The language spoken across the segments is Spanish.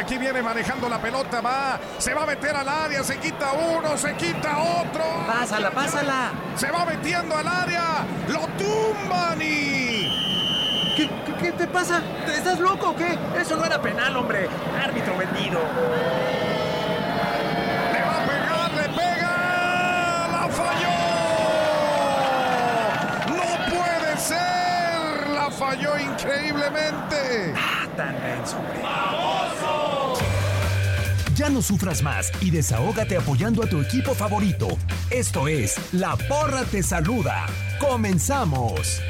Aquí viene manejando la pelota, va, se va a meter al área, se quita uno, se quita otro. Pásala, pásala. Se va metiendo al área, lo tumban y... ¿Qué, qué, qué te pasa? ¿Estás loco o qué? Eso no era penal, hombre. Árbitro vendido. Le va a pegar, le pega, la falló. No puede ser, la falló increíblemente. Ah, tan hombre. Ya no sufras más y desahógate apoyando a tu equipo favorito. Esto es La Porra Te Saluda. ¡Comenzamos!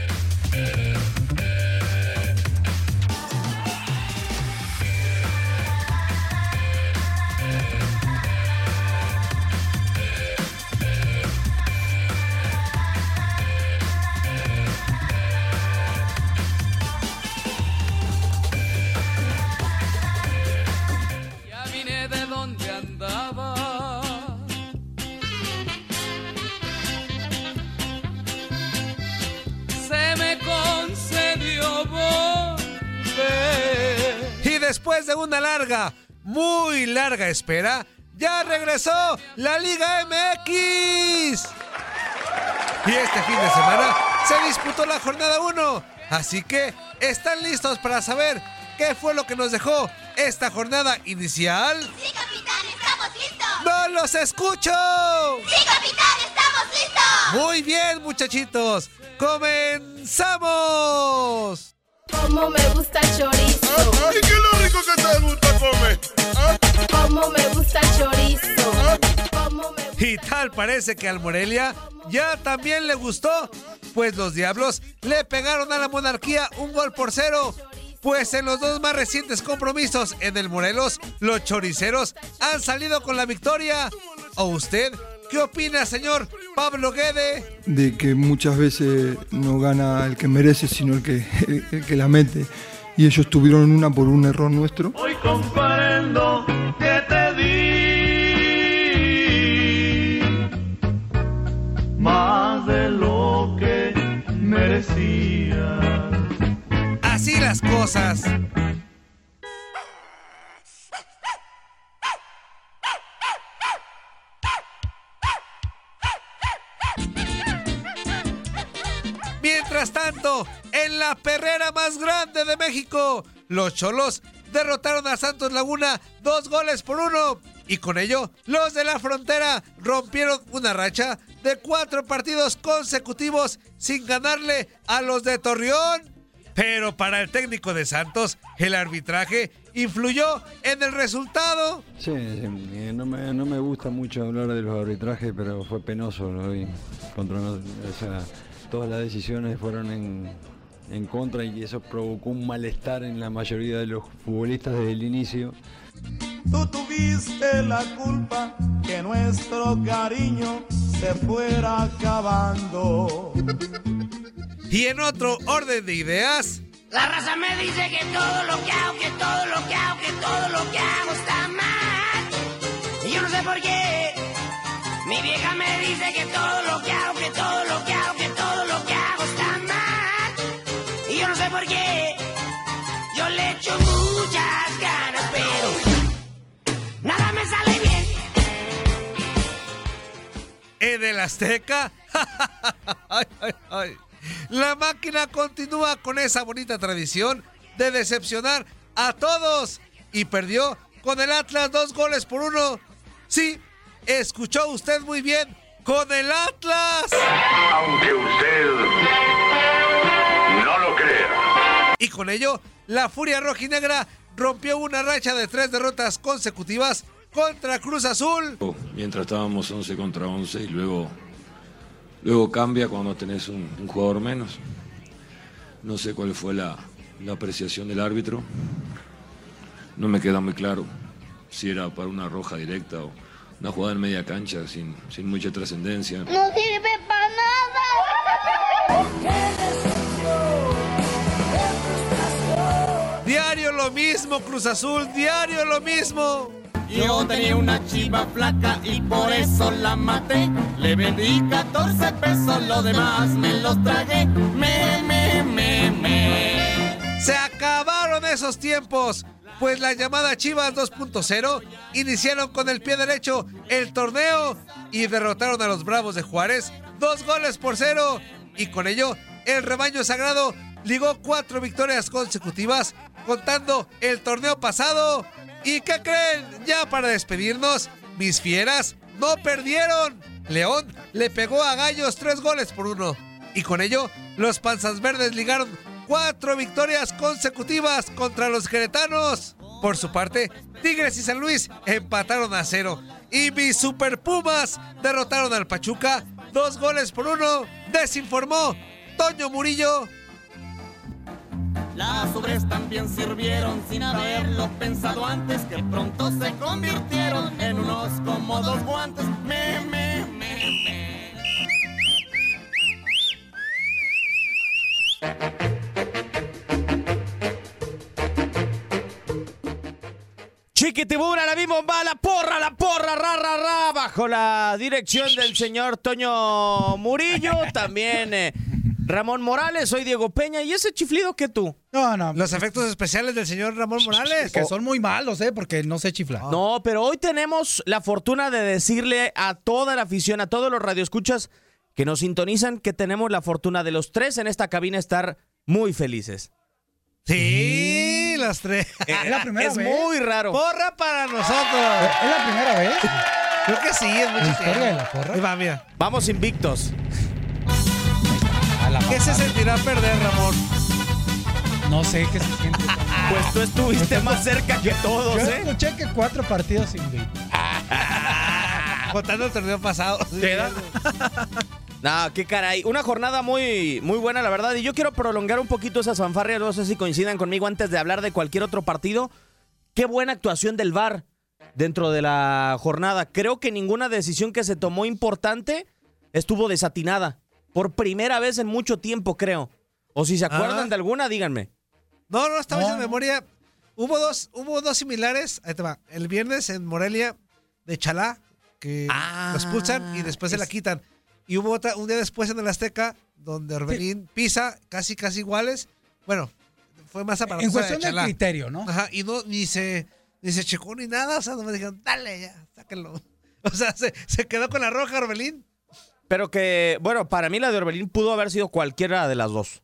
Una larga, muy larga espera, ya regresó la Liga MX. Y este fin de semana se disputó la jornada 1. Así que, ¿están listos para saber qué fue lo que nos dejó esta jornada inicial? ¡Sí, capitán! ¡Estamos listos! ¡No los escucho! ¡Sí, capitán! ¡Estamos listos! Muy bien, muchachitos. ¡Comenzamos! Como me gusta el chorizo. ¡Ay, qué lo rico que te gusta comer! Como me gusta el chorizo. Como me Y tal parece que al Morelia ya también le gustó, pues los Diablos le pegaron a la monarquía un gol por cero. Pues en los dos más recientes compromisos en el Morelos, los choriceros han salido con la victoria. ¿O usted qué opina, señor Pablo Guede? de que muchas veces no gana el que merece, sino el que, el, el que la mete. Y ellos tuvieron una por un error nuestro. Hoy comprendo que te di más de lo que merecía. Así las cosas. En la perrera más grande de México, los Cholos derrotaron a Santos Laguna dos goles por uno. Y con ello, los de la frontera rompieron una racha de cuatro partidos consecutivos sin ganarle a los de Torreón. Pero para el técnico de Santos, el arbitraje influyó en el resultado. Sí, sí, eh, no, me, gusta mucho hablar de los arbitrajes, pero fue penoso lo. Contra o todas las decisiones fueron en, en contra y eso provocó un malestar en la mayoría de los futbolistas desde el inicio. Tú tuviste la culpa que nuestro cariño se fuera acabando. Y en otro orden de ideas, La raza me dice que todo lo que hago, que todo lo que hago, que todo lo que hago está mal. Y yo no sé por qué. Mi vieja me dice que todo lo que hago, que todo lo que hago, Y yo no sé por qué. Yo le echo muchas ganas, pero nada me sale bien. en el Azteca, ay, ay, ay. la máquina continúa con esa bonita tradición de decepcionar a todos y perdió con el Atlas dos goles por uno. Sí, escuchó usted muy bien, con el Atlas. Aunque usted Y con ello, la Furia Rojinegra rompió una racha de tres derrotas consecutivas contra Cruz Azul. Mientras estábamos 11 contra 11 y luego, luego cambia cuando tenés un, un jugador menos. No sé cuál fue la, la apreciación del árbitro. No me queda muy claro si era para una roja directa o una jugada en media cancha sin, sin mucha trascendencia. No sirve para Diario lo mismo, Cruz Azul, diario lo mismo. Yo tenía una chiva flaca y por eso la maté. Le vendí 14 pesos, lo demás me los tragué. Me, me, me, me. Se acabaron esos tiempos, pues la llamada Chivas 2.0 iniciaron con el pie derecho el torneo y derrotaron a los Bravos de Juárez dos goles por cero. Y con ello, el rebaño sagrado ligó cuatro victorias consecutivas, contando el torneo pasado. ¿Y qué creen? Ya para despedirnos, mis fieras no perdieron. León le pegó a Gallos tres goles por uno. Y con ello, los Panzas Verdes ligaron cuatro victorias consecutivas contra los queretanos. Por su parte, Tigres y San Luis empataron a cero. Y mis Super Pumas derrotaron al Pachuca dos goles por uno. Desinformó Toño Murillo. Las sobres también sirvieron sin haberlo pensado antes. Que pronto se convirtieron en unos cómodos guantes. Me, me, me, me. Chiquitibura, la bimba, la porra, la porra, ra, ra, ra, bajo la dirección del señor Toño Murillo, también eh, Ramón Morales, soy Diego Peña, y ese chiflido que tú. No, no. Los efectos especiales del señor Ramón Morales. Que son muy malos, ¿eh? Porque no sé chiflar. No, pero hoy tenemos la fortuna de decirle a toda la afición, a todos los radioescuchas que nos sintonizan, que tenemos la fortuna de los tres en esta cabina estar muy felices. Sí, las tres. Es la primera es vez. muy raro. Porra para nosotros. ¿Es la primera vez? Creo que sí, es ¿La historia de la porra? Ahí va, mira. Vamos invictos. ¿Qué se sentirá perder, Ramón? No sé qué se siente. Pues tú estuviste más cerca que todos, Yo ¿eh? escuché que cuatro partidos invictos. Contando el torneo pasado. No, qué caray. Una jornada muy, muy buena, la verdad. Y yo quiero prolongar un poquito esas fanfarrias. No sé si coincidan conmigo antes de hablar de cualquier otro partido. Qué buena actuación del VAR dentro de la jornada. Creo que ninguna decisión que se tomó importante estuvo desatinada. Por primera vez en mucho tiempo, creo. O si se acuerdan Ah. de alguna, díganme. No, no, estaba No, en no. memoria. Hubo dos, hubo dos similares. Ahí te va. El viernes en Morelia de Chalá, que Ah, lo expulsan y después se la quitan. Y hubo otra, un día después en el Azteca, donde Orbelín pisa, casi, casi iguales. Bueno, fue más aparatosa En de cuestión del Chalá. criterio, ¿no? Ajá, y no, ni se, ni se checó ni nada. O sea, no me dijeron, dale ya, sáquenlo. O sea, se, se quedó con la roja Orbelín. Pero que, bueno, para mí la de Orbelín pudo haber sido cualquiera de las dos.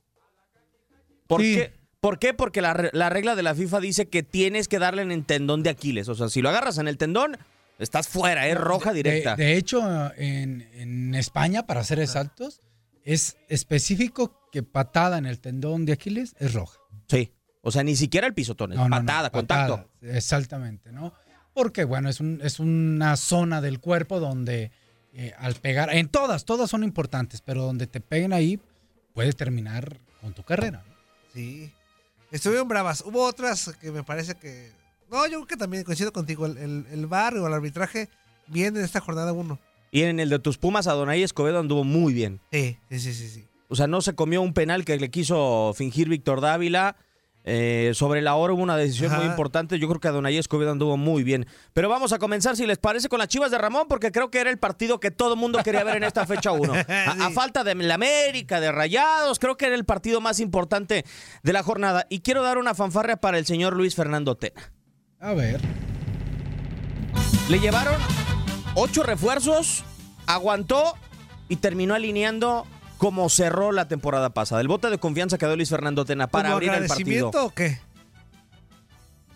¿Por Sí. qué? ¿Por qué? Porque la, la regla de la FIFA dice que tienes que darle en el tendón de Aquiles. O sea, si lo agarras en el tendón, Estás fuera, es roja directa. De, hecho, en, en España, para ser exactos, es específico que patada en el tendón de Aquiles es roja. Sí. O sea, ni siquiera el pisotón, es No, no, no, patada, contacto. patada, Exactamente, ¿no? Porque, bueno, es, un, es una zona del cuerpo donde eh, al pegar, en todas, todas son importantes, pero donde te peguen ahí, puedes terminar con tu carrera. ¿no? Sí. Estuvieron bravas. Hubo otras que me parece que. No, yo creo que también coincido contigo. El, el, el VAR o el arbitraje bien en esta jornada 1. Y en el de tus Pumas, Adonai Escobedo anduvo muy bien. Sí, sí, sí, sí. O sea, no se comió un penal que le quiso fingir Víctor Dávila. Eh, sobre la hora hubo una decisión muy importante. Yo creo que Adonai Escobedo anduvo muy bien. Pero vamos a comenzar, si les parece, con las chivas de Ramón, porque creo que era el partido que todo el mundo quería ver en esta fecha 1. A, a falta de la América, de Rayados, creo que era el partido más importante de la jornada. Y quiero dar una fanfarria para el señor Luis Fernando Tena. A ver. Le llevaron ocho refuerzos, aguantó y terminó alineando como cerró la temporada pasada. El bote de confianza que dio Luis Fernando Tena para ¿Como abrir el partido. agradecimiento o qué?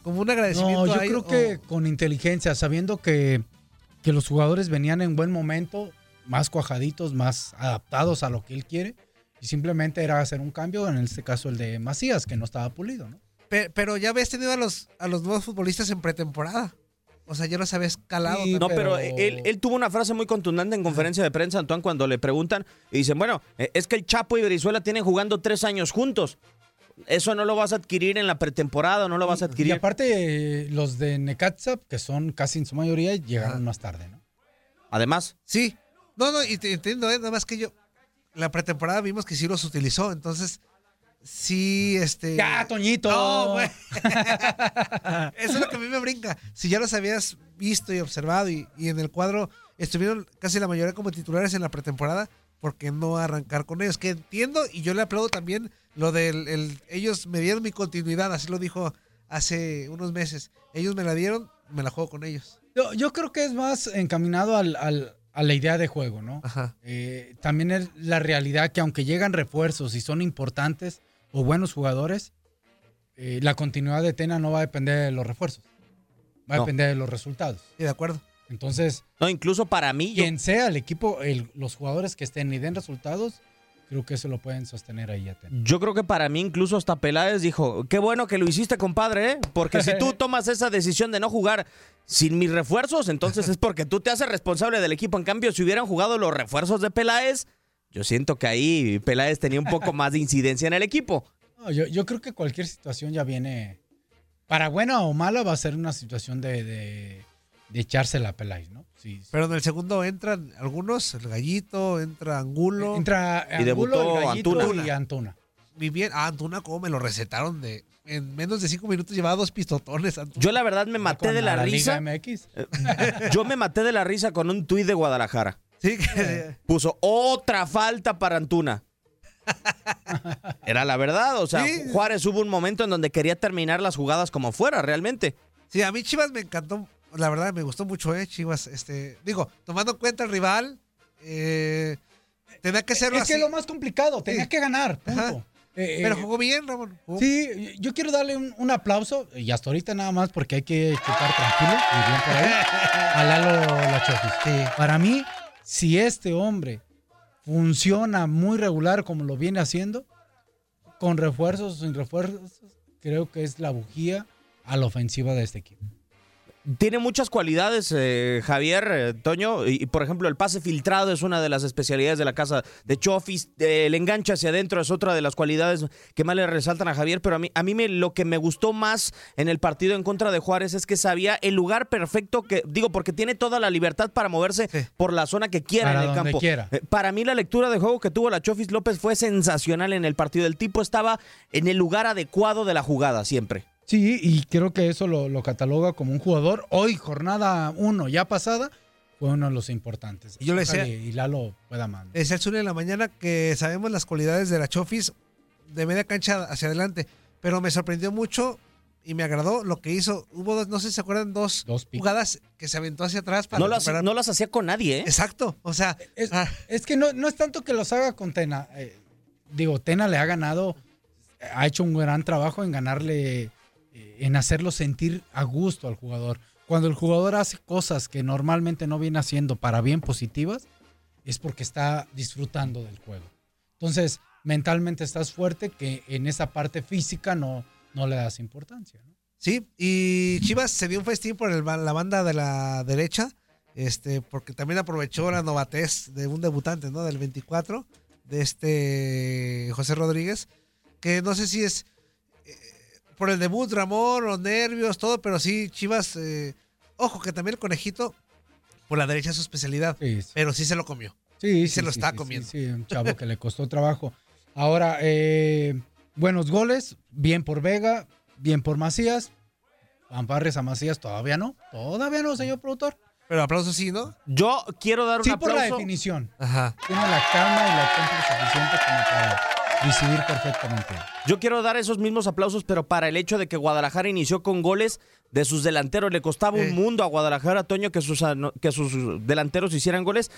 Como un agradecimiento. No, yo ahí, creo o- que con inteligencia, sabiendo que, que los jugadores venían en buen momento, más cuajaditos, más adaptados a lo que él quiere, y simplemente era hacer un cambio, en este caso el de Macías, que no estaba pulido, ¿no? Pe- Pero ya habías tenido a los, a los nuevos futbolistas en pretemporada. O sea, ya los habías calado. No, también. pero él, él tuvo una frase muy contundente en conferencia de prensa, Antoine, cuando le preguntan y dicen, bueno, eh, es que el Chapo y Brizuela tienen jugando tres años juntos. Eso no lo vas a adquirir en la pretemporada, no lo vas a Y adquirir. aparte, eh, los de Necaxa, que son casi en su mayoría, llegaron más tarde, ¿no? Además. Sí. No, no, y te entiendo, ¿eh? nada más que yo. La pretemporada vimos que sí los utilizó, entonces. Sí, este. ¡Ya, Toñito! No, güey. Eso es lo que a mí me brinca. Si ya los habías visto y observado y, y en el cuadro estuvieron casi la mayoría como titulares en la pretemporada, ¿por qué no arrancar con ellos? Que entiendo y yo le aplaudo también lo del. el- ellos me dieron mi continuidad, así lo dijo hace unos meses. Ellos me la dieron, me la juego con ellos. Yo, yo creo que es más encaminado al, al- a la idea de juego, ¿no? Ajá. Eh, también es la realidad que aunque llegan refuerzos y son importantes o buenos jugadores, eh, la continuidad de Tena no va a depender de los refuerzos. Va a No. depender de los resultados. Sí, de acuerdo. Entonces, No, incluso para mí, yo- quien sea el equipo, el- los jugadores que estén y den resultados, creo que eso lo pueden sostener ahí a Tena. Yo creo que para mí incluso hasta Peláez dijo, qué bueno que lo hiciste, compadre, ¿eh? porque si tú tomas esa decisión de no jugar sin mis refuerzos, entonces es porque tú te haces responsable del equipo. En cambio, si hubieran jugado los refuerzos de Peláez, yo siento que ahí Peláez tenía un poco más de incidencia en el equipo. No, yo, yo creo que cualquier situación ya viene, para buena o mala, va a ser una situación de, de, de echársela a Peláez, ¿no? Sí, Pero en el segundo entran algunos, el gallito, entra Angulo. Entra Y debutó Angulo, el Gallito Antuna. y Antuna. Muy bien. Ah, Antuna, ¿cómo me lo recetaron? de En menos de cinco minutos llevaba dos pistotones. Antuna. Yo la verdad me maté de la, la risa. Liga MX. Yo me maté de la risa con un tuit de Guadalajara. Sí, que- Puso otra falta para Antuna. Era la verdad, o sea, Sí. Juárez hubo un momento en donde quería terminar las jugadas como fuera, realmente. Sí, a mí Chivas me encantó. La verdad, me gustó mucho, ¿eh? Chivas, este. Digo, tomando en cuenta el rival, eh, tenía que hacerlo Es así. que es lo más complicado, tenía Sí. que ganar, punto. Ajá. Eh, Pero eh, jugó bien, Ramón. jugó- Sí, yo quiero darle un, un aplauso, y hasta ahorita nada más porque hay que chutar tranquilo, y bien por ahí, a Lalo Lachofis. Para mí, si este hombre funciona muy regular como lo viene haciendo, con refuerzos o sin refuerzos, creo que es la bujía a la ofensiva de este equipo. Tiene muchas cualidades, eh, Javier, eh, Toño, y, y, por ejemplo el pase filtrado es una de las especialidades de la casa de Chofis, eh, el enganche hacia adentro es otra de las cualidades que más le resaltan a Javier, pero a mí, a mí me, lo que me gustó más en el partido en contra de Juárez es que sabía el lugar perfecto, que digo, porque tiene toda la libertad para moverse por la zona que quiera Para en el donde campo. quiera. Eh, Para mí la lectura de juego que tuvo la Chofis López fue sensacional en el partido, el tipo estaba en el lugar adecuado de la jugada siempre. Sí, y creo que eso lo, lo cataloga como un jugador. Hoy, jornada uno ya pasada, fue uno de los importantes. Y yo le decía- Y Lalo pueda más. Decía el Zuli en la mañana que sabemos las cualidades de la Chofis de media cancha hacia adelante. Pero me sorprendió mucho y me agradó lo que hizo. Hubo dos, no sé si se acuerdan, dos, jugadas que se aventó hacia atrás para No las, no las hacía con nadie, ¿eh? Exacto. O sea, Es, ah, es que no, no es tanto que los haga con Tena. eh, digo, Tena le ha ganado, ha hecho un gran trabajo en ganarle, eh, en hacerlo sentir a gusto al jugador. cuando el jugador hace cosas que normalmente no viene haciendo para bien positivas, es porque está disfrutando del juego. Entonces, mentalmente estás fuerte que en esa parte física no, no le das importancia. Sí, y Chivas se dio un festín por la banda de la derecha, este, porque también aprovechó la novatez de un debutante, ¿no? Del 24, de este José Rodríguez, que no sé si es por el debut, Ramón, los nervios, todo, pero sí, Chivas, eh, ojo, que también el conejito, por la derecha es su especialidad, pero sí se lo comió. Sí, se sí, lo sí, está sí, comiendo. Sí, sí, un chavo que le costó trabajo. Ahora, eh, buenos goles, bien por Vega, bien por Macías. Fanfarres a Macías todavía no, todavía no, señor productor. Pero aplausos sí, ¿no? Yo quiero dar un Sí, por la aplauso. definición. Ajá. Tiene la calma y la técnica suficiente como para recibir perfectamente. Yo quiero dar esos mismos aplausos, pero para el hecho de que Guadalajara inició con goles de sus delanteros. Le costaba un mundo a Guadalajara, Toño, que sus, que sus delanteros hicieran goles.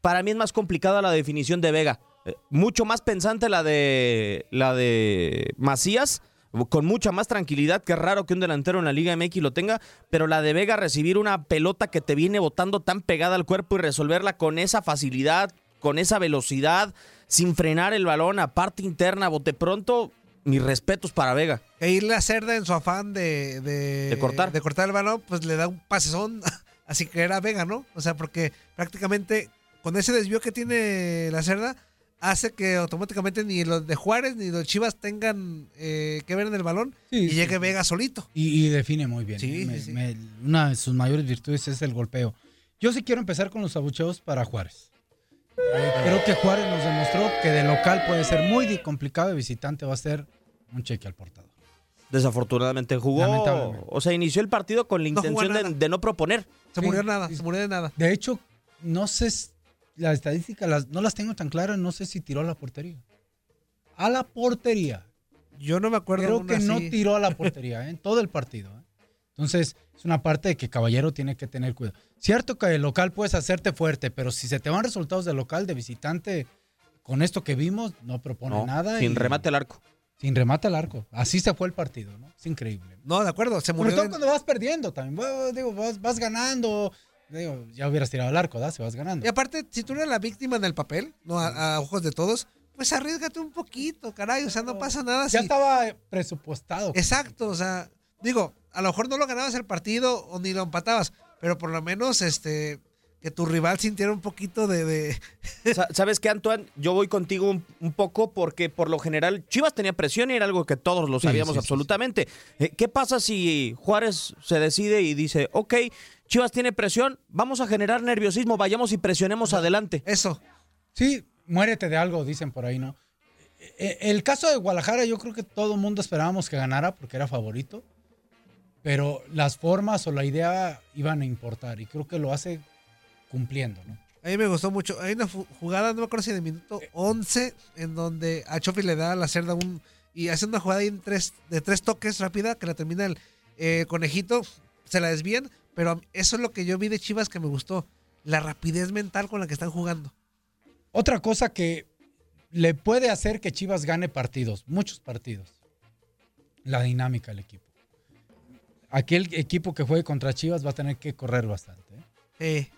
Para mí es más complicada la definición de Vega. Eh, Mucho más pensante la de, la de Macías, con mucha más tranquilidad. que raro que un delantero en la Liga MX lo tenga, pero la de Vega recibir una pelota que te viene botando tan pegada al cuerpo y resolverla con esa facilidad, con esa velocidad, sin frenar el balón, a parte interna, bote pronto. Mis respetos para Vega. E irle a Cerda en su afán de, de, De cortar. de cortar el balón, pues le da un pasezón. Así que era Vega, ¿no? O sea, porque prácticamente con ese desvío que tiene la Cerda, hace que automáticamente ni los de Juárez ni los Chivas tengan eh, que ver en el balón y sí, llegue sí. Vega solito. Y, y define muy bien. Sí, ¿eh? Me- me- una de sus mayores virtudes es el golpeo. Yo sí quiero empezar con los abucheos para Juárez. Eh, creo que Juárez nos demostró que de local puede ser muy complicado, de visitante va a ser un cheque al portador. Desafortunadamente jugó. Lamentablemente. O sea, inició el partido con la No intención de, no proponer. Se murió nada, se murió de nada. De hecho, no sé, las, no las tengo tan claras, no sé si tiró a la portería. A la portería. Yo no me acuerdo Creo que no tiró a la portería ¿eh? en todo el partido. ¿eh? Entonces, es una parte de que Caballero tiene que tener cuidado. Cierto que de local puedes hacerte fuerte, pero si se te van resultados de local, de visitante, con esto que vimos, no propone No, nada. sin y- remate al arco. Sin remate al arco. Así se fue el partido, ¿no? Es increíble. No, de acuerdo, se Sobre murió. todo de- cuando vas perdiendo también. Bueno, digo, vas, vas ganando. Digo, ya hubieras tirado al arco, ¿da? Si vas ganando. Y aparte, si tú eres la víctima del papel, no a, a ojos de todos, pues arriesgate un poquito, caray, o sea, no pasa nada. Ya si- estaba presupuestado. Exacto, o sea, digo, a lo mejor no lo ganabas el partido o ni lo empatabas, pero por lo menos este que tu rival sintiera un poquito de, de- Sa- ¿Sabes qué, Antoine? Yo voy contigo un, un poco porque por lo general Chivas tenía presión y era algo que todos lo sabíamos sí, sí, absolutamente. Eh, ¿Qué pasa si Juárez se decide y dice, ok, Chivas tiene presión, vamos a generar nerviosismo, vayamos y presionemos adelante? Eso. Sí, muérete de algo, dicen por ahí, ¿no? Eh, El caso de Guadalajara, yo creo que todo el mundo esperábamos que ganara porque era favorito, pero las formas o la idea iban a importar y creo que lo hace cumpliendo, ¿no? A mí me gustó mucho. Hay una jugada, no me acuerdo si de minuto 11, en donde a Chofi le da a la cerda un. Y hace una jugada en tres, de tres toques rápida que la termina el eh, conejito. Se la desvían, pero eso es lo que yo vi de Chivas que me gustó. La rapidez mental con la que están jugando. Otra cosa que le puede hacer que Chivas gane partidos, muchos partidos, la dinámica del equipo. Aquel equipo que juegue contra Chivas va a tener que correr bastante. ¿eh?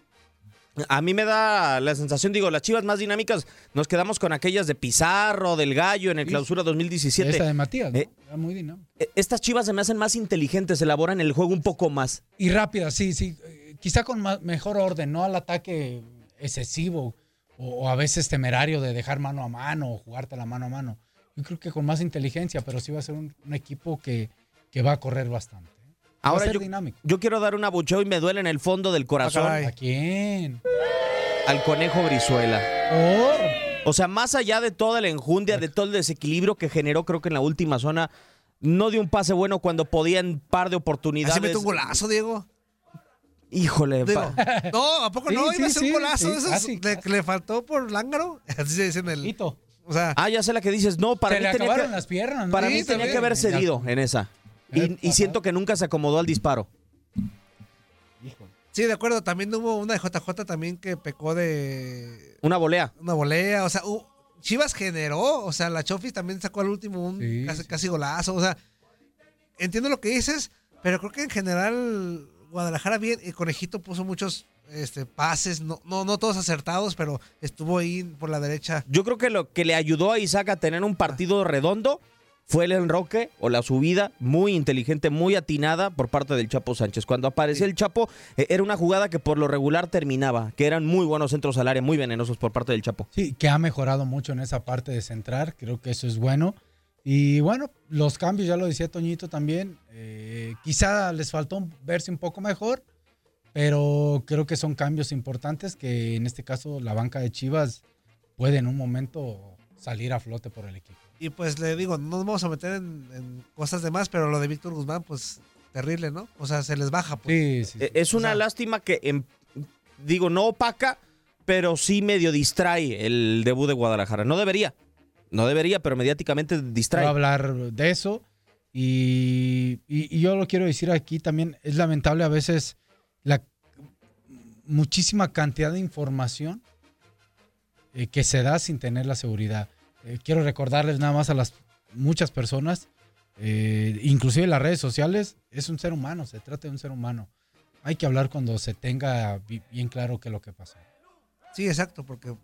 A mí me da la sensación, digo, las Chivas más dinámicas, nos quedamos con aquellas de Pizarro, del Gallo en el Clausura 2017. Esa de Matías, ¿no? Eh, Era muy dinámica. Eh, Estas Chivas se me hacen más inteligentes, elaboran el juego un poco más. Y rápida, sí, sí. Quizá con mejor orden, no al ataque excesivo o, o a veces temerario de dejar mano a mano o jugarte la mano a mano. Yo creo que con más inteligencia, pero sí va a ser un, un equipo que, que va a correr bastante. A Ahora yo, dinámico. yo quiero dar un abucheo y me duele en el fondo del corazón ¿A quién? al conejo Brizuela. O sea, más allá de toda la enjundia, de todo el desequilibrio que generó, creo que en la última zona, no dio un pase bueno cuando podía en par de oportunidades. Así mete un golazo, Diego. Híjole, Digo, no, ¿a poco Sí, no? Iba a sí, ser un golazo sí, esos le faltó por lángaro. Así se dice en el. Hito. O sea, Ah, ya sé la que dices. No, para Se mí le tenía acabaron que, las piernas. ¿no? para Sí, mí tenía también. que haber cedido en esa. Y, y siento que nunca se acomodó al disparo. sí, de acuerdo. También hubo una de JJ también que pecó de Una volea. una volea. O sea, hu- Chivas generó. O sea, la Chofis también sacó al último un Sí, casi, sí. casi golazo. O sea, entiendo lo que dices, pero creo que en general Guadalajara bien. El Conejito puso muchos este, pases, no, no, no todos acertados, pero estuvo ahí por la derecha. Yo creo que lo que le ayudó a Isaac a tener un partido redondo fue el enroque o la subida muy inteligente, muy atinada por parte del Chapo Sánchez. Cuando apareció el Chapo, eh, era una jugada que por lo regular terminaba, que eran muy buenos centros al área, muy venenosos por parte del Chapo. Sí, que ha mejorado mucho en esa parte de centrar, creo que eso es bueno. Y bueno, los cambios, ya lo decía Toñito también, eh, quizá les faltó verse un poco mejor, pero creo que son cambios importantes que en este caso la banca de Chivas puede en un momento salir a flote por el equipo. Y pues le digo, no nos vamos a meter en, en cosas de más, pero lo de Víctor Guzmán, pues terrible, ¿no? O sea, se les baja. Pues. Eh, Es una lástima que, em, digo, no opaca, pero sí medio distrae el debut de Guadalajara. No debería, no debería, pero mediáticamente distrae. Voy a hablar de eso. Y, y- y yo lo quiero decir aquí también, es lamentable a veces la muchísima cantidad de información eh, que se da sin tener la seguridad. Eh, quiero recordarles nada más a las muchas personas, eh, inclusive las redes sociales, es un ser humano, se trata de un ser humano. Hay que hablar cuando se tenga bi- bien claro qué es lo que pasó. Sí, exacto, porque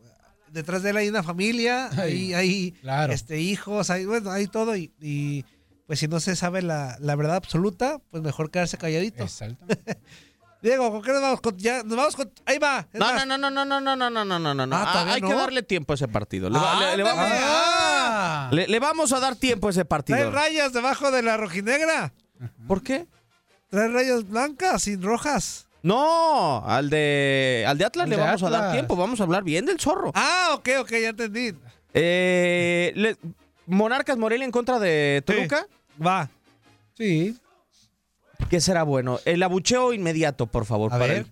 detrás de él hay una familia, hay, Ay, hay claro. este, hijos, hay, bueno, hay todo y, y, pues si no se sabe la, la verdad absoluta, pues mejor quedarse calladito. Diego, ¿con qué nos vamos? Con- ya, nos vamos con... Ahí va. No, más. no, no, no, no, no, no, no, no, no, no, no. Ah, Ah, ¿todavía hay que darle tiempo a ese partido. Le, va- Ah, le- le vamos, ándale. Ah. le- le vamos a dar tiempo a ese Trae partido. rayas debajo de la rojinegra. ¿Por qué? Trae rayas blancas sin rojas. No, al de al de Atlas Al le de vamos a dar tiempo, vamos a hablar bien del zorro. Ah, ok, ok, ya entendí. Eh, le- Monarcas Morelia en contra de Toluca. Va. Sí. ¿Qué será bueno? El abucheo inmediato, por favor, para el,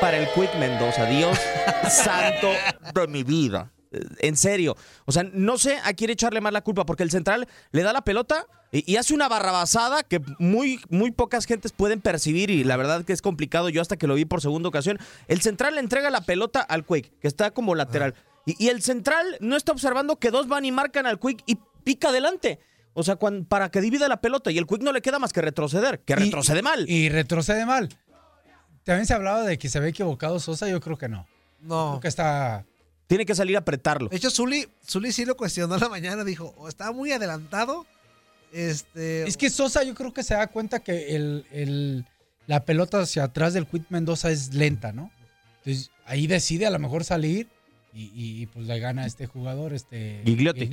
para el Quick Mendoza. Dios santo de mi vida. En serio. O sea, no sé a quién echarle más la culpa, porque el central le da la pelota y, y hace una barrabasada que muy, muy pocas gentes pueden percibir y la verdad que es complicado. Yo hasta que lo vi por segunda ocasión. El central le entrega la pelota al Quick, que está como lateral. Y, y el central no está observando que dos van y marcan al Quick y pica adelante. O sea, para que divida la pelota y el Quick no le queda más que retroceder, que retrocede mal. Y retrocede mal. También se hablaba de que se había equivocado Sosa, yo creo que no. No. Creo que está... Tiene que salir a apretarlo. De hecho, Zuli, Zuli sí lo cuestionó en la mañana, dijo, o estaba muy adelantado. Este. Es que Sosa yo creo que se da cuenta que el, el- la pelota hacia atrás del Quit Mendoza es lenta, ¿no? Entonces ahí decide a lo mejor salir y, y, pues le gana a este jugador, este Gigliotti.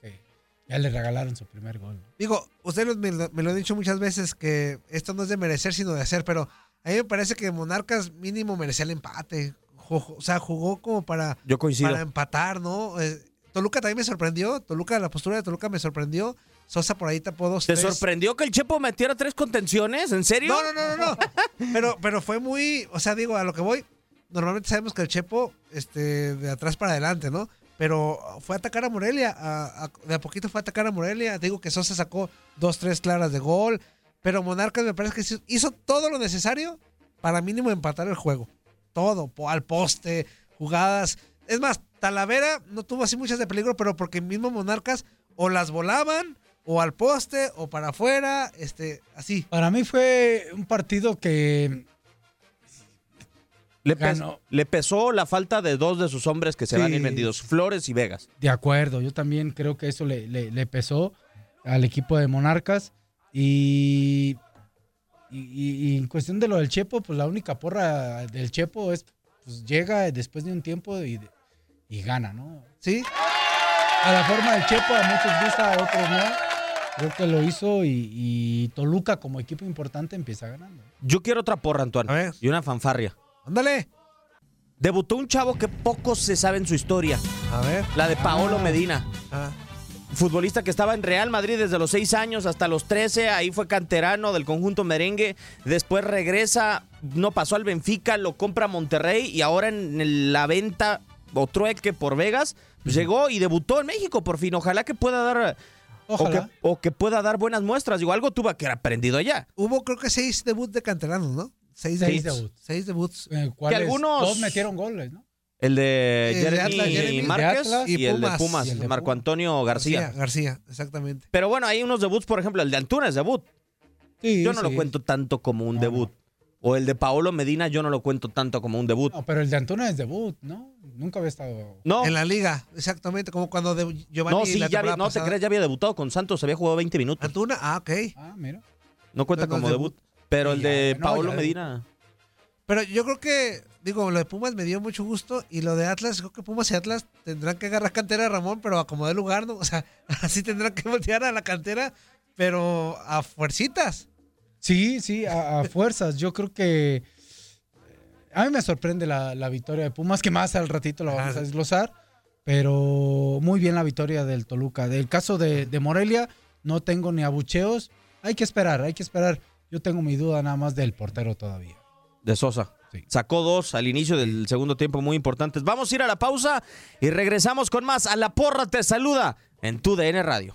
Que ya le regalaron su primer gol. Digo, ustedes me, lo- me lo han dicho muchas veces que esto no es de merecer, sino de hacer, pero a mí me parece que Monarcas mínimo merecía el empate. O sea, jugó como para, Yo coincido. para empatar, ¿no? Eh, Toluca también me sorprendió. Toluca, la postura de Toluca me sorprendió. Sosa por ahí tapó dos, ¿Te tres. sorprendió que el Chepo metiera tres contenciones? ¿En serio? No, no, no, no, no. pero, pero fue muy, o sea, digo, a lo que voy, normalmente sabemos que el Chepo, este, de atrás para adelante, ¿no? Pero fue a atacar a Morelia, de a poquito fue a atacar a Morelia. Digo que Sosa sacó dos, tres claras de gol, pero Monarcas me parece que hizo todo lo necesario para mínimo empatar el juego. Todo, al poste, jugadas. Es más, Talavera no tuvo así muchas de peligro, pero porque mismo Monarcas o las volaban, o al poste, o para afuera, este, así. Para mí fue un partido que Le, pes- Ganó. le pesó la falta de dos de sus hombres que se Sí. van a ir vendidos, Flores y Vegas. De acuerdo, yo también creo que eso le, le- le pesó al equipo de Monarcas. Y, y- y- y en cuestión de lo del Chepo, pues la única porra del Chepo es, pues llega después de un tiempo y, y gana, ¿no? Sí. A la forma del Chepo, a muchos gusta, a otros no. Creo que lo hizo y, y Toluca como equipo importante empieza ganando. Yo quiero otra porra, Antoine. Y una fanfarria. Ándale. Debutó un chavo que pocos se sabe en su historia. A ver. La de Paolo Ah. Medina. Ah. Futbolista que estaba en Real Madrid desde los 6 años hasta los 13. Ahí fue canterano del conjunto merengue. Después regresa, no pasó al Benfica, lo compra Monterrey y ahora en el- la venta o trueque por Vegas, pues llegó y debutó en México por fin. Ojalá que pueda dar. O que, o que pueda dar buenas muestras. Digo, algo tuvo que haber aprendido allá. Hubo creo que seis debuts de canteranos, ¿no? Seis, Seis debuts. Seis debuts. Eh, ¿cuáles? algunos- Dos metieron goles, ¿no? El de El de Jeremy, Atlas, Jeremy. Márquez De y, y el de Pumas. Y el de Marco. Antonio García. García, García, exactamente. Pero bueno, hay unos debuts, por ejemplo, el de Antunes, debut. Sí, Yo no lo cuento tanto como un debut. O el de Paolo Medina yo no lo cuento tanto como un debut. No, pero el de Antuna es debut, ¿no? Nunca había estado. No. En la liga, exactamente, como cuando de Giovanni No, sí, la ya había- no te creas, ya había debutado con Santos, había jugado 20 minutos. Antuna, ah, ok. Ah, mira. No cuenta como debut. debut. Pero el Ya, de no, Paolo Medina. Pero yo creo que, digo, lo de Pumas me dio mucho gusto y lo de Atlas, creo que Pumas y Atlas tendrán que agarrar cantera a Ramón, pero a como de lugar, ¿no? O sea, así tendrán que voltear a la cantera, pero a fuercitas. Sí, sí, a, a fuerzas. Yo creo que. eh, A mí me sorprende la, la victoria de Pumas, que más al ratito la vamos a desglosar. Pero muy bien la victoria del Toluca. Del caso de, de Morelia, no tengo ni abucheos. Hay que esperar, hay que esperar. Yo tengo mi duda nada más del portero todavía. De Sosa. Sacó dos al inicio del segundo tiempo muy importantes. Vamos a ir a la pausa y regresamos con más. A la porra te saluda en tu DN Radio.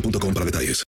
boostmobile.com para detalles.